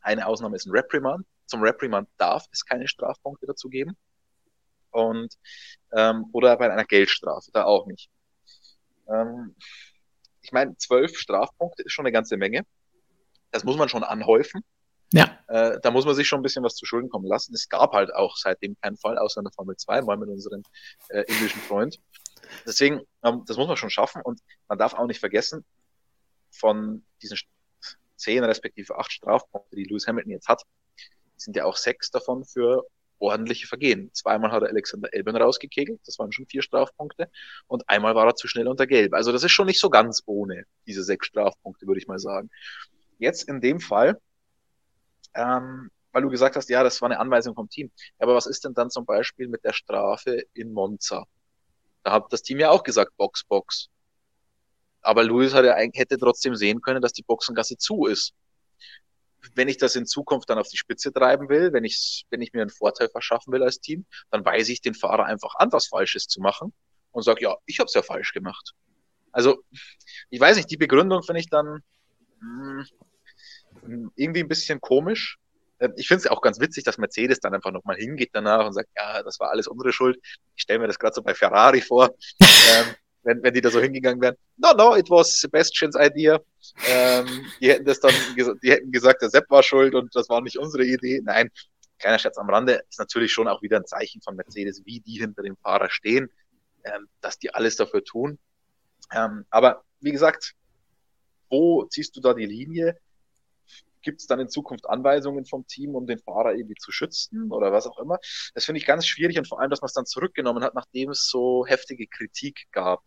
Eine Ausnahme ist ein Reprimand. Zum Reprimand darf es keine Strafpunkte dazu geben und ähm, oder bei einer Geldstrafe, da auch nicht. Ähm, ich meine, zwölf Strafpunkte ist schon eine ganze Menge. Das muss man schon anhäufen. Ja. Äh, da muss man sich schon ein bisschen was zu Schulden kommen lassen. Es gab halt auch seitdem keinen Fall, außer in der Formel 2, mal mit unserem äh, indischen Freund. Deswegen, ähm, das muss man schon schaffen und man darf auch nicht vergessen, von diesen zehn respektive acht Strafpunkte, die Lewis Hamilton jetzt hat, sind ja auch sechs davon für ordentliche Vergehen. Zweimal hat er Alexander Elben rausgekegelt, das waren schon vier Strafpunkte, und einmal war er zu schnell unter Gelb. Also das ist schon nicht so ganz ohne diese sechs Strafpunkte, würde ich mal sagen. Jetzt in dem Fall, ähm, weil du gesagt hast, ja, das war eine Anweisung vom Team. Aber was ist denn dann zum Beispiel mit der Strafe in Monza? Da hat das Team ja auch gesagt, Box, Box. Aber Luis ja, hätte trotzdem sehen können, dass die Boxengasse zu ist wenn ich das in Zukunft dann auf die Spitze treiben will, wenn ich, wenn ich mir einen Vorteil verschaffen will als Team, dann weise ich den Fahrer einfach an, was Falsches zu machen und sage, ja, ich habe es ja falsch gemacht. Also, ich weiß nicht, die Begründung finde ich dann mh, hm, irgendwie ein bisschen komisch. Ähm, ich finde es auch ganz witzig, dass Mercedes dann einfach nochmal hingeht danach und sagt, ja, das war alles unsere Schuld. Ich stelle mir das gerade so bei Ferrari vor. <laughs> ähm, wenn, wenn die da so hingegangen wären. No, no, it was Sebastians idea. Ähm, die hätten das dann, die hätten gesagt, der Sepp war schuld und das war nicht unsere Idee. Nein, kleiner Scherz am Rande, ist natürlich schon auch wieder ein Zeichen von Mercedes, wie die hinter dem Fahrer stehen, ähm, dass die alles dafür tun. Ähm, aber wie gesagt, wo ziehst du da die Linie? Gibt es dann in Zukunft Anweisungen vom Team, um den Fahrer irgendwie zu schützen oder was auch immer? Das finde ich ganz schwierig und vor allem, dass man es dann zurückgenommen hat, nachdem es so heftige Kritik gab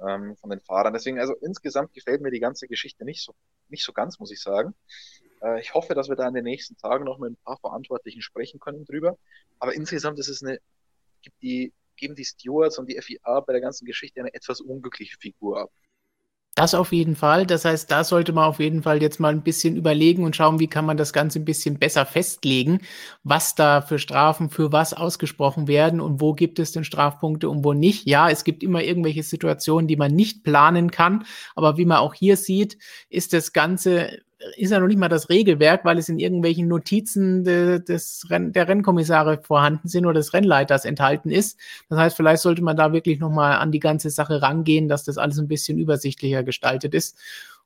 ähm, von den Fahrern. Deswegen, also insgesamt gefällt mir die ganze Geschichte nicht so, nicht so ganz, muss ich sagen. Äh, ich hoffe, dass wir da in den nächsten Tagen noch mit ein paar Verantwortlichen sprechen können drüber. Aber insgesamt ist es eine, gibt die, geben die Stewards und die FIA bei der ganzen Geschichte eine etwas unglückliche Figur ab. Das auf jeden Fall. Das heißt, da sollte man auf jeden Fall jetzt mal ein bisschen überlegen und schauen, wie kann man das Ganze ein bisschen besser festlegen, was da für Strafen für was ausgesprochen werden und wo gibt es denn Strafpunkte und wo nicht. Ja, es gibt immer irgendwelche Situationen, die man nicht planen kann. Aber wie man auch hier sieht, ist das Ganze ist ja noch nicht mal das Regelwerk, weil es in irgendwelchen Notizen de, des Renn, der Rennkommissare vorhanden sind oder des Rennleiters enthalten ist. Das heißt, vielleicht sollte man da wirklich nochmal an die ganze Sache rangehen, dass das alles ein bisschen übersichtlicher gestaltet ist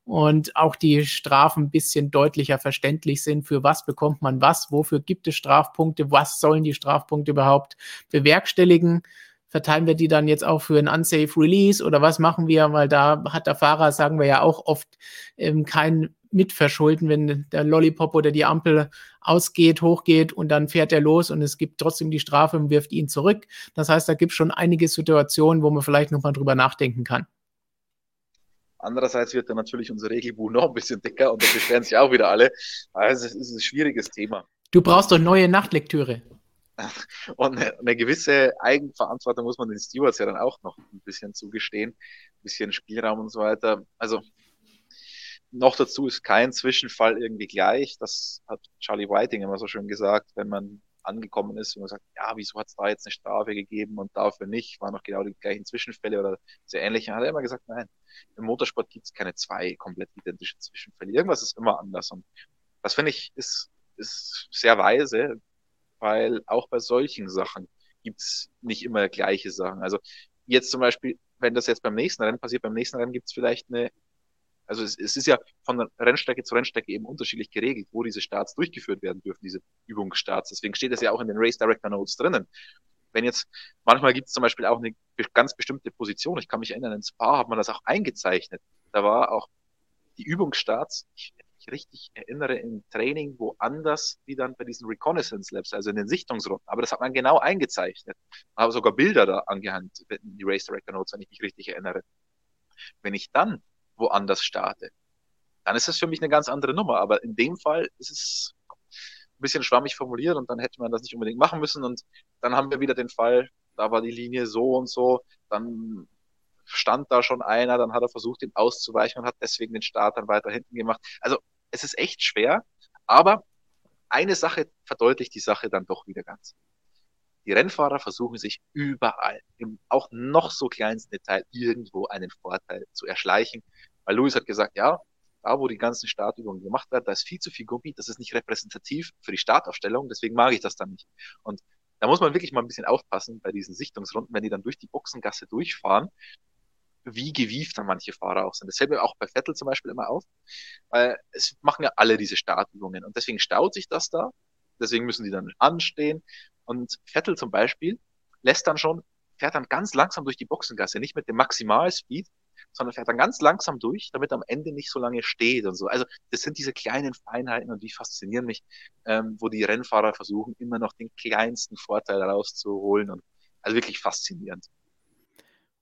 und auch die Strafen ein bisschen deutlicher verständlich sind, für was bekommt man was, wofür gibt es Strafpunkte, was sollen die Strafpunkte überhaupt bewerkstelligen verteilen wir die dann jetzt auch für ein unsafe Release oder was machen wir? Weil da hat der Fahrer, sagen wir ja auch oft, ähm, kein Mitverschulden, wenn der Lollipop oder die Ampel ausgeht, hochgeht und dann fährt er los und es gibt trotzdem die Strafe und wirft ihn zurück. Das heißt, da gibt es schon einige Situationen, wo man vielleicht nochmal drüber nachdenken kann. Andererseits wird dann natürlich unser Regelbuch noch ein bisschen dicker und da beschweren sich auch wieder alle. Also es ist ein schwieriges Thema. Du brauchst doch neue Nachtlektüre. <laughs> Und eine, gewisse Eigenverantwortung muss man den Stewards ja dann auch noch ein bisschen zugestehen. Ein bisschen Spielraum und so weiter. Also noch dazu ist kein Zwischenfall irgendwie gleich. Das hat Charlie Whiting immer so schön gesagt, wenn man angekommen ist und man sagt, ja, wieso hat es da jetzt eine Strafe gegeben und dafür nicht, waren noch genau die gleichen Zwischenfälle oder sehr ähnliche. Hat er immer gesagt, nein, im Motorsport gibt es keine zwei komplett identische Zwischenfälle. Irgendwas ist immer anders und das finde ich ist, ist sehr weise, weil auch bei solchen Sachen gibt's nicht immer gleiche Sachen. Also jetzt zum Beispiel, wenn das jetzt beim nächsten Rennen passiert, beim nächsten Rennen gibt's vielleicht eine Also es, es ist ja von Rennstrecke zu Rennstrecke eben unterschiedlich geregelt, wo diese Starts durchgeführt werden dürfen, diese Übungsstarts. Deswegen steht das ja auch in den Race Director Notes drinnen. Wenn jetzt, manchmal gibt es zum Beispiel auch eine ganz bestimmte Position. Ich kann mich erinnern, in Spa hat man das auch eingezeichnet. Da war auch die Übungsstarts, ich, ich richtig erinnere, im Training woanders wie dann bei diesen Reconnaissance Labs, also in den Sichtungsrunden. Aber das hat man genau eingezeichnet. Man hat sogar Bilder da angehängt, die Race Director Notes, wenn ich mich richtig erinnere. Wenn ich dann woanders starte, dann ist das für mich eine ganz andere Nummer. Aber in dem Fall ist es ein bisschen schwammig formuliert und dann hätte man das nicht unbedingt machen müssen. Und dann haben wir wieder den Fall, da war die Linie so und so, dann stand da schon einer, dann hat er versucht, ihn auszuweichen und hat deswegen den Start dann weiter hinten gemacht. Also es ist echt schwer, aber eine Sache verdeutlicht die Sache dann doch wieder ganz. Die Rennfahrer versuchen sich überall, im auch noch so kleinsten Detail, irgendwo einen Vorteil zu erschleichen. Weil Louis hat gesagt, ja, da wo die ganzen Startübungen gemacht werden, da ist viel zu viel Gummi, das ist nicht repräsentativ für die Startaufstellung, deswegen mag ich das dann nicht. Und da muss man wirklich mal ein bisschen aufpassen bei diesen Sichtungsrunden, wenn die dann durch die Boxengasse durchfahren, wie gewieft dann manche Fahrer auch sind. Das fällt mir auch bei Vettel zum Beispiel immer auf, weil es machen ja alle diese Startübungen und deswegen staut sich das da, deswegen müssen die dann anstehen und Vettel zum Beispiel lässt dann schon, fährt dann ganz langsam durch die Boxengasse, nicht mit dem Maximalspeed, sondern fährt dann ganz langsam durch, damit am Ende nicht so lange steht und so. Also das sind diese kleinen Feinheiten und die faszinieren mich, ähm, wo die Rennfahrer versuchen, immer noch den kleinsten Vorteil rauszuholen und also wirklich faszinierend.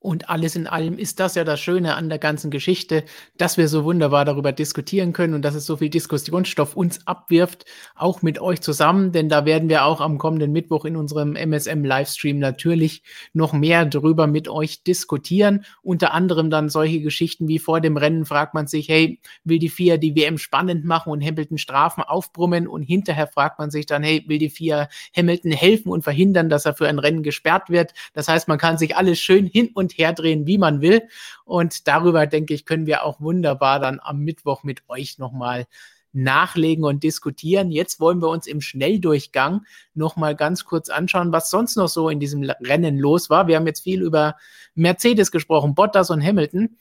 Und alles in allem ist das ja das Schöne an der ganzen Geschichte, dass wir so wunderbar darüber diskutieren können und dass es so viel Diskussionsstoff uns abwirft, auch mit euch zusammen, denn da werden wir auch am kommenden Mittwoch in unserem MSM-Livestream natürlich noch mehr drüber mit euch diskutieren. Unter anderem dann solche Geschichten wie vor dem Rennen fragt man sich, hey, will die FIA die WM spannend machen und Hamilton Strafen aufbrummen? Und hinterher fragt man sich dann, hey, will die FIA Hamilton helfen und verhindern, dass er für ein Rennen gesperrt wird? Das heißt, man kann sich alles schön hin und und her drehen, wie man will. Und darüber, denke ich, können wir auch wunderbar dann am Mittwoch mit euch nochmal nachlegen und diskutieren. Jetzt wollen wir uns im Schnelldurchgang nochmal ganz kurz anschauen, was sonst noch so in diesem Rennen los war. Wir haben jetzt viel über Mercedes gesprochen, Bottas und Hamilton.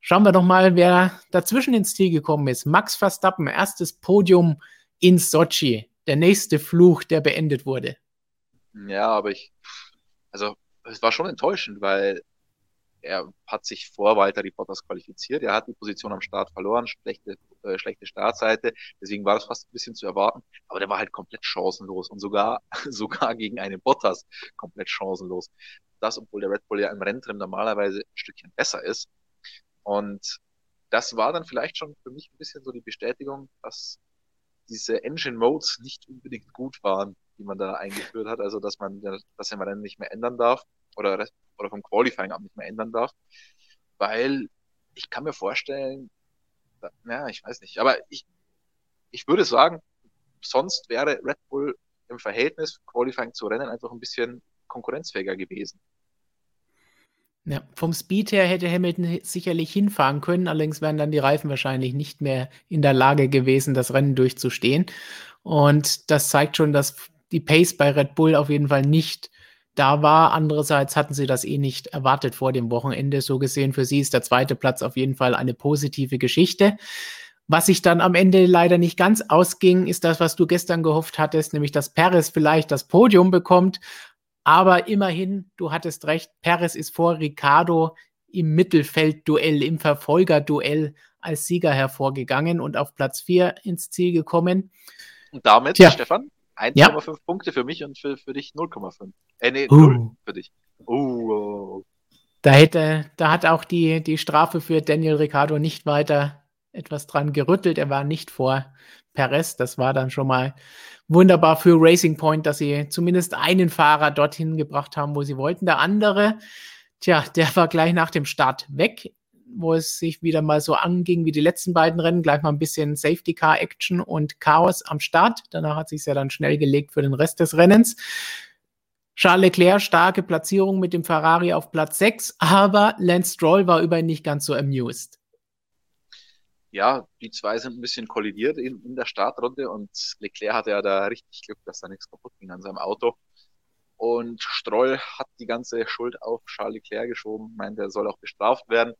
Schauen wir doch mal, wer dazwischen ins Ziel gekommen ist. Max Verstappen, erstes Podium in Sochi. Der nächste Fluch, der beendet wurde. Ja, aber ich, also es war schon enttäuschend, weil er hat sich vor Walter Bottas qualifiziert. Er hat die Position am Start verloren, schlechte, äh, schlechte Startseite. Deswegen war das fast ein bisschen zu erwarten. Aber der war halt komplett chancenlos und sogar, <laughs> sogar gegen einen Bottas komplett chancenlos. Das, obwohl der Red Bull ja im Renntrim normalerweise ein Stückchen besser ist. Und das war dann vielleicht schon für mich ein bisschen so die Bestätigung, dass diese Engine Modes nicht unbedingt gut waren, die man da eingeführt hat. Also, dass man das im Rennen nicht mehr ändern darf oder oder vom Qualifying auch nicht mehr ändern darf, weil ich kann mir vorstellen, ja, ich weiß nicht, aber ich, ich würde sagen, sonst wäre Red Bull im Verhältnis Qualifying zu Rennen einfach ein bisschen konkurrenzfähiger gewesen. Ja, vom Speed her hätte Hamilton sicherlich hinfahren können, allerdings wären dann die Reifen wahrscheinlich nicht mehr in der Lage gewesen, das Rennen durchzustehen. Und das zeigt schon, dass die Pace bei Red Bull auf jeden Fall nicht da war. Andererseits hatten sie das eh nicht erwartet vor dem Wochenende. So gesehen, für sie ist der zweite Platz auf jeden Fall eine positive Geschichte. Was sich dann am Ende leider nicht ganz ausging, ist das, was du gestern gehofft hattest, nämlich dass Perez vielleicht das Podium bekommt. Aber immerhin, du hattest recht, Perez ist vor Ricardo im Mittelfeldduell, im Verfolgerduell als Sieger hervorgegangen und auf Platz 4 ins Ziel gekommen. Und damit, Tja. Stefan, 1,5 ja. Punkte für mich und für, für dich 0,5. Äh, nee, uh. 0 für dich. Uh. Da hätte, da hat auch die, die Strafe für Daniel Ricciardo nicht weiter etwas dran gerüttelt. Er war nicht vor Perez. Das war dann schon mal wunderbar für Racing Point, dass sie zumindest einen Fahrer dorthin gebracht haben, wo sie wollten. Der andere, tja, der war gleich nach dem Start weg wo es sich wieder mal so anging wie die letzten beiden Rennen, gleich mal ein bisschen Safety Car Action und Chaos am Start. Danach hat sich ja dann schnell gelegt für den Rest des Rennens. Charles Leclerc starke Platzierung mit dem Ferrari auf Platz 6, aber Lance Stroll war über ihn nicht ganz so amused. Ja, die zwei sind ein bisschen kollidiert in, in der Startrunde und Leclerc hatte ja da richtig Glück, dass da nichts kaputt ging an seinem Auto. Und Stroll hat die ganze Schuld auf Charles Leclerc geschoben, meint, er soll auch bestraft werden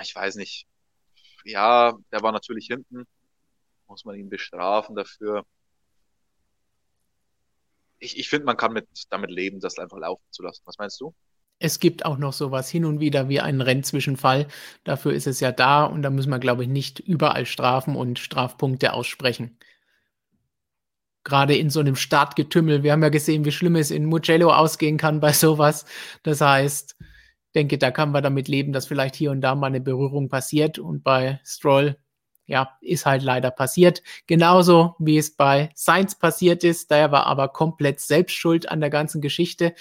ich weiß nicht, ja, der war natürlich hinten. Muss man ihn bestrafen dafür. Ich, ich finde, man kann mit, damit leben, das einfach laufen zu lassen. Was meinst du? Es gibt auch noch sowas hin und wieder wie einen Rennzwischenfall. Dafür ist es ja da und da müssen wir, glaube ich, nicht überall Strafen und Strafpunkte aussprechen. Gerade in so einem Startgetümmel. Wir haben ja gesehen, wie schlimm es in Mugello ausgehen kann bei sowas. Das heißt, denke, da kann man damit leben, dass vielleicht hier und da mal eine Berührung passiert. Und bei Stroll, ja, ist halt leider passiert. Genauso wie es bei Sainz passiert ist. Der war aber komplett selbst schuld an der ganzen Geschichte.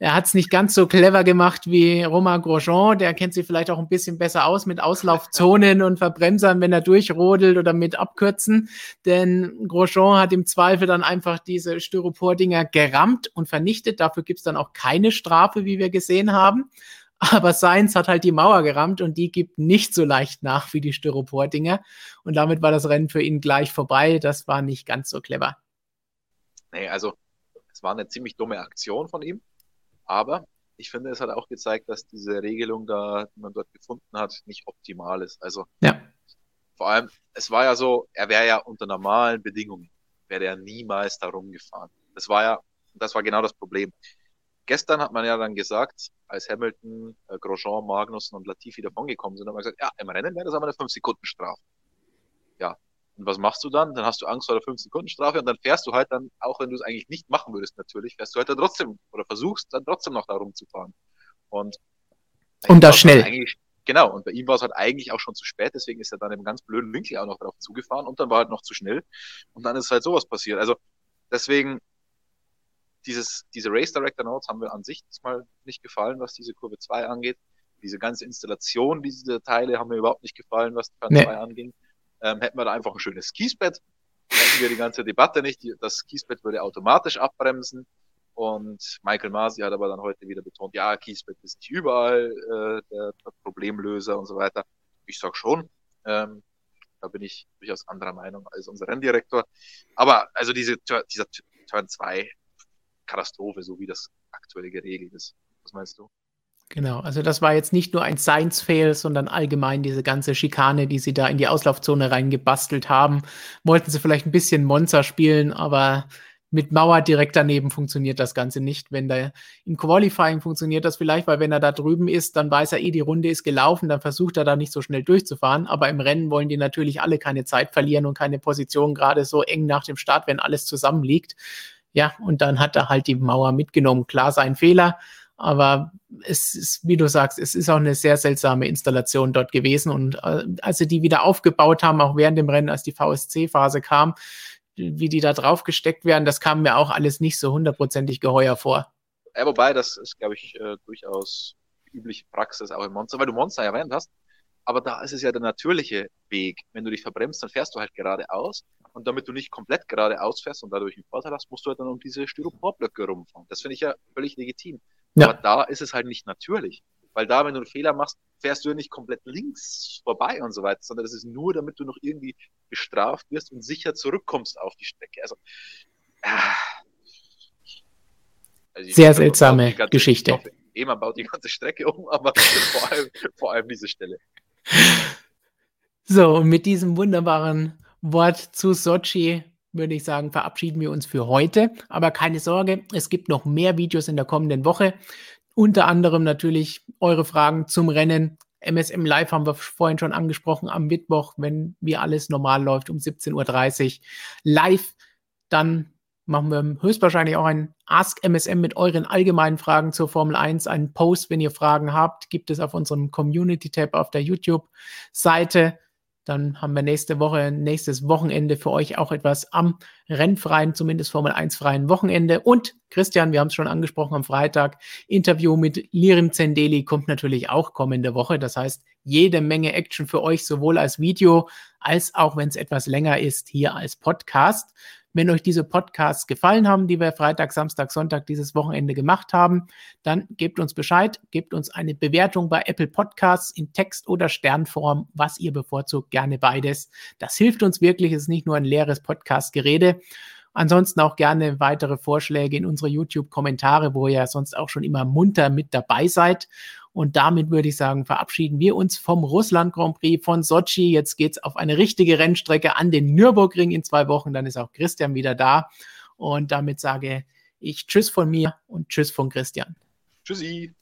Er hat es nicht ganz so clever gemacht wie Romain Grosjean. Der kennt sich vielleicht auch ein bisschen besser aus mit Auslaufzonen und Verbremsern, wenn er durchrodelt oder mit Abkürzen. Denn Grosjean hat im Zweifel dann einfach diese Styropor-Dinger gerammt und vernichtet. Dafür gibt es dann auch keine Strafe, wie wir gesehen haben. Aber Sainz hat halt die Mauer gerammt und die gibt nicht so leicht nach wie die Styropor-Dinger. Und damit war das Rennen für ihn gleich vorbei. Das war nicht ganz so clever. Nee, also es war eine ziemlich dumme Aktion von ihm. Aber ich finde, es hat auch gezeigt, dass diese Regelung da, die man dort gefunden hat, nicht optimal ist. Also ja. vor allem, es war ja so, er wäre ja unter normalen Bedingungen, wäre er niemals da rumgefahren. Das war ja, das war genau das Problem. Gestern hat man ja dann gesagt, als Hamilton, äh, Grosjean, Magnussen und Latifi davongekommen sind, hat man gesagt, ja, im Rennen wäre das aber eine 5-Sekunden-Strafe. Und was machst du dann? Dann hast du Angst vor der 5-Sekunden-Strafe und dann fährst du halt dann, auch wenn du es eigentlich nicht machen würdest natürlich, fährst du halt dann trotzdem oder versuchst dann trotzdem noch da rumzufahren. Und, und das schnell. Genau, und bei ihm war es halt eigentlich auch schon zu spät, deswegen ist er dann im ganz blöden Winkel auch noch drauf zugefahren und dann war halt noch zu schnell und dann ist halt sowas passiert. Also deswegen, dieses, diese Race Director Notes haben wir an sich mal nicht gefallen, was diese Kurve 2 angeht. Diese ganze Installation dieser Teile haben mir überhaupt nicht gefallen, was Turn nee. 2 anging ähm, hätten wir da einfach ein schönes Kiesbett, hätten wir die ganze Debatte nicht. Das Kiesbett würde automatisch abbremsen. Und Michael Masi hat aber dann heute wieder betont, ja, Kiesbett ist nicht überall äh, der, Problemlöser und so weiter. Ich sag schon, ähm, da bin ich durchaus anderer Meinung als unser Renndirektor. Aber also diese dieser Turn 2 Katastrophe, so wie das aktuelle geregelt ist. Was meinst du? Genau, also das war jetzt nicht nur ein Science-Fail, sondern allgemein diese ganze Schikane, die sie da in die Auslaufzone reingebastelt haben. Wollten sie vielleicht ein bisschen Monster spielen, aber mit Mauer direkt daneben funktioniert das Ganze nicht. Wenn da im Qualifying funktioniert das vielleicht, weil wenn er da drüben ist, dann weiß er eh, die Runde ist gelaufen, dann versucht er da nicht so schnell durchzufahren. Aber im Rennen wollen die natürlich alle keine Zeit verlieren und keine Position, gerade so eng nach dem Start, wenn alles zusammenliegt. Ja, und dann hat er halt die Mauer mitgenommen. Klar, sein Fehler aber es ist, wie du sagst, es ist auch eine sehr seltsame Installation dort gewesen. Und äh, als sie die wieder aufgebaut haben, auch während dem Rennen, als die VSC-Phase kam, wie die da drauf gesteckt werden, das kam mir auch alles nicht so hundertprozentig geheuer vor. Ja, wobei, das ist, glaube ich, äh, durchaus übliche Praxis auch im Monster, weil du Monster erwähnt hast. Aber da ist es ja der natürliche Weg. Wenn du dich verbremst, dann fährst du halt geradeaus. Und damit du nicht komplett geradeaus fährst und dadurch einen Vorteil hast, musst du halt dann um diese Styroporblöcke rumfahren. Das finde ich ja völlig legitim. Ja. Aber da ist es halt nicht natürlich. Weil da, wenn du einen Fehler machst, fährst du ja nicht komplett links vorbei und so weiter, sondern das ist nur, damit du noch irgendwie bestraft wirst und sicher zurückkommst auf die Strecke. Also, ah. also sehr seltsame ganze, Geschichte. Hoffe, eh, man baut die ganze Strecke um, <laughs> aber vor allem, vor allem diese Stelle. So, und mit diesem wunderbaren Wort zu Sochi würde ich sagen, verabschieden wir uns für heute. Aber keine Sorge, es gibt noch mehr Videos in der kommenden Woche. Unter anderem natürlich eure Fragen zum Rennen. MSM Live haben wir vorhin schon angesprochen am Mittwoch, wenn wie alles normal läuft, um 17.30 Uhr live. Dann machen wir höchstwahrscheinlich auch ein Ask MSM mit euren allgemeinen Fragen zur Formel 1. Einen Post, wenn ihr Fragen habt, gibt es auf unserem Community-Tab auf der YouTube-Seite. Dann haben wir nächste Woche, nächstes Wochenende für euch auch etwas am rennfreien, zumindest Formel 1 freien Wochenende. Und Christian, wir haben es schon angesprochen am Freitag, Interview mit Lirim Zendeli kommt natürlich auch kommende Woche. Das heißt, jede Menge Action für euch, sowohl als Video als auch, wenn es etwas länger ist, hier als Podcast. Wenn euch diese Podcasts gefallen haben, die wir Freitag, Samstag, Sonntag dieses Wochenende gemacht haben, dann gebt uns Bescheid, gebt uns eine Bewertung bei Apple Podcasts in Text- oder Sternform, was ihr bevorzugt, gerne beides. Das hilft uns wirklich, es ist nicht nur ein leeres Podcast-Gerede. Ansonsten auch gerne weitere Vorschläge in unsere YouTube-Kommentare, wo ihr sonst auch schon immer munter mit dabei seid. Und damit würde ich sagen, verabschieden wir uns vom Russland Grand Prix von Sochi. Jetzt geht's auf eine richtige Rennstrecke an den Nürburgring in zwei Wochen. Dann ist auch Christian wieder da. Und damit sage ich Tschüss von mir und Tschüss von Christian. Tschüssi.